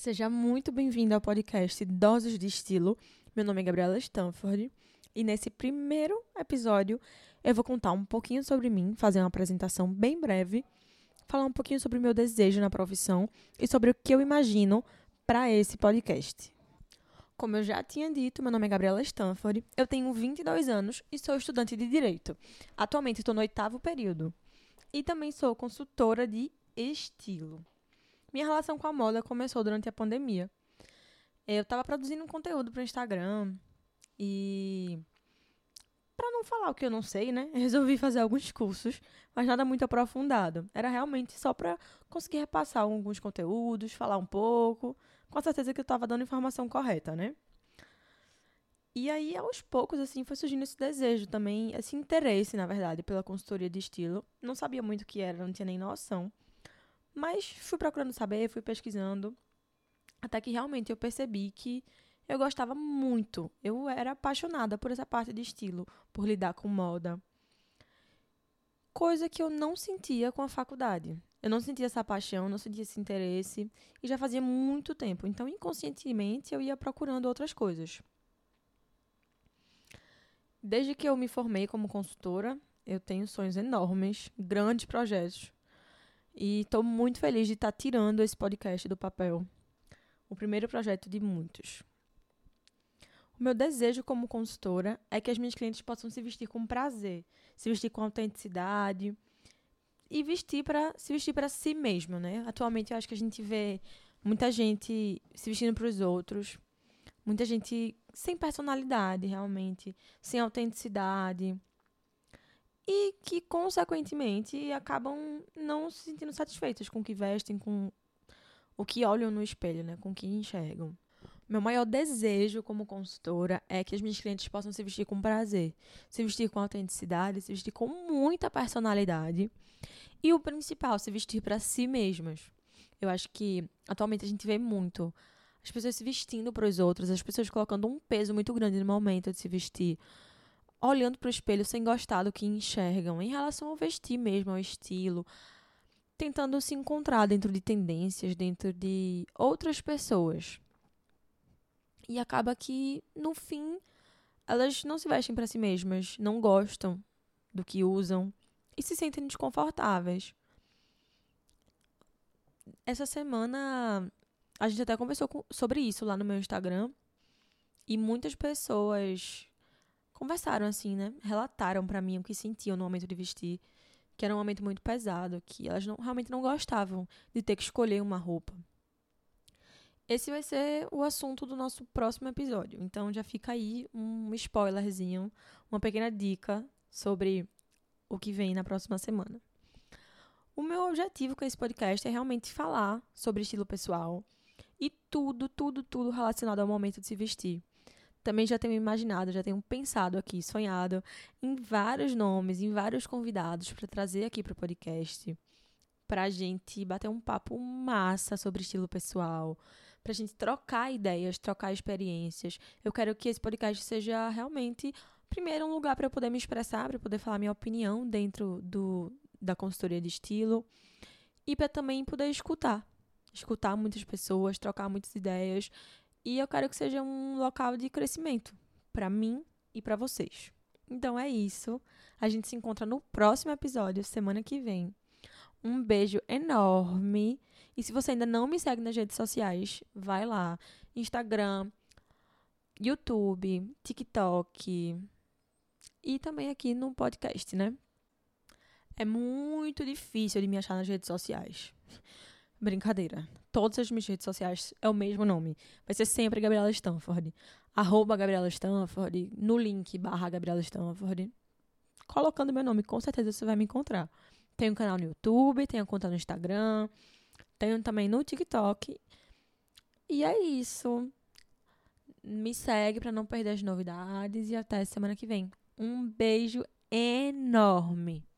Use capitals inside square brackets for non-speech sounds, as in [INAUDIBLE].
Seja muito bem-vindo ao podcast Doses de Estilo. Meu nome é Gabriela Stanford e nesse primeiro episódio eu vou contar um pouquinho sobre mim, fazer uma apresentação bem breve, falar um pouquinho sobre o meu desejo na profissão e sobre o que eu imagino para esse podcast. Como eu já tinha dito, meu nome é Gabriela Stanford, eu tenho 22 anos e sou estudante de Direito. Atualmente estou no oitavo período. E também sou consultora de estilo. Minha relação com a moda começou durante a pandemia. Eu estava produzindo um conteúdo para o Instagram e para não falar o que eu não sei, né? [LAUGHS] Resolvi fazer alguns cursos, mas nada muito aprofundado. Era realmente só para conseguir repassar alguns conteúdos, falar um pouco, com certeza que eu estava dando informação correta, né? E aí, aos poucos, assim, foi surgindo esse desejo também, esse interesse, na verdade, pela consultoria de estilo. Não sabia muito o que era, não tinha nem noção. Mas fui procurando saber, fui pesquisando, até que realmente eu percebi que eu gostava muito. Eu era apaixonada por essa parte de estilo, por lidar com moda. Coisa que eu não sentia com a faculdade. Eu não sentia essa paixão, não sentia esse interesse, e já fazia muito tempo. Então, inconscientemente, eu ia procurando outras coisas. Desde que eu me formei como consultora, eu tenho sonhos enormes, grandes projetos e estou muito feliz de estar tá tirando esse podcast do papel. O primeiro projeto de muitos. O meu desejo como consultora é que as minhas clientes possam se vestir com prazer, se vestir com autenticidade e vestir para se vestir para si mesmo, né? Atualmente eu acho que a gente vê muita gente se vestindo para os outros, muita gente sem personalidade realmente, sem autenticidade e que, consequentemente, acabam não se sentindo satisfeitas com o que vestem, com o que olham no espelho, né? com o que enxergam. Meu maior desejo como consultora é que as minhas clientes possam se vestir com prazer, se vestir com autenticidade, se vestir com muita personalidade. E o principal, se vestir para si mesmas. Eu acho que atualmente a gente vê muito as pessoas se vestindo para os outros, as pessoas colocando um peso muito grande no momento de se vestir olhando para o espelho sem gostar do que enxergam em relação ao vestir mesmo, ao estilo, tentando se encontrar dentro de tendências, dentro de outras pessoas. E acaba que, no fim, elas não se vestem para si mesmas, não gostam do que usam e se sentem desconfortáveis. Essa semana a gente até conversou sobre isso lá no meu Instagram e muitas pessoas conversaram assim, né? Relataram para mim o que sentiam no momento de vestir, que era um momento muito pesado, que elas não, realmente não gostavam de ter que escolher uma roupa. Esse vai ser o assunto do nosso próximo episódio. Então já fica aí um spoilerzinho, uma pequena dica sobre o que vem na próxima semana. O meu objetivo com esse podcast é realmente falar sobre estilo pessoal e tudo, tudo, tudo relacionado ao momento de se vestir também já tenho imaginado, já tenho pensado aqui, sonhado em vários nomes, em vários convidados para trazer aqui para o podcast, para a gente bater um papo massa sobre estilo pessoal, para a gente trocar ideias, trocar experiências. Eu quero que esse podcast seja realmente, primeiro, um lugar para eu poder me expressar, para eu poder falar minha opinião dentro do, da consultoria de estilo e para também poder escutar. Escutar muitas pessoas, trocar muitas ideias e eu quero que seja um local de crescimento para mim e para vocês. Então é isso. A gente se encontra no próximo episódio, semana que vem. Um beijo enorme. E se você ainda não me segue nas redes sociais, vai lá. Instagram, YouTube, TikTok e também aqui no podcast, né? É muito difícil de me achar nas redes sociais. Brincadeira. Todas as minhas redes sociais é o mesmo nome. Vai ser sempre Gabriela Stanford. Arroba Gabriela Stanford. No link barra Gabriela Stanford. Colocando meu nome, com certeza você vai me encontrar. Tenho um canal no YouTube, tenho conta no Instagram, tenho também no TikTok. E é isso. Me segue para não perder as novidades e até semana que vem. Um beijo enorme.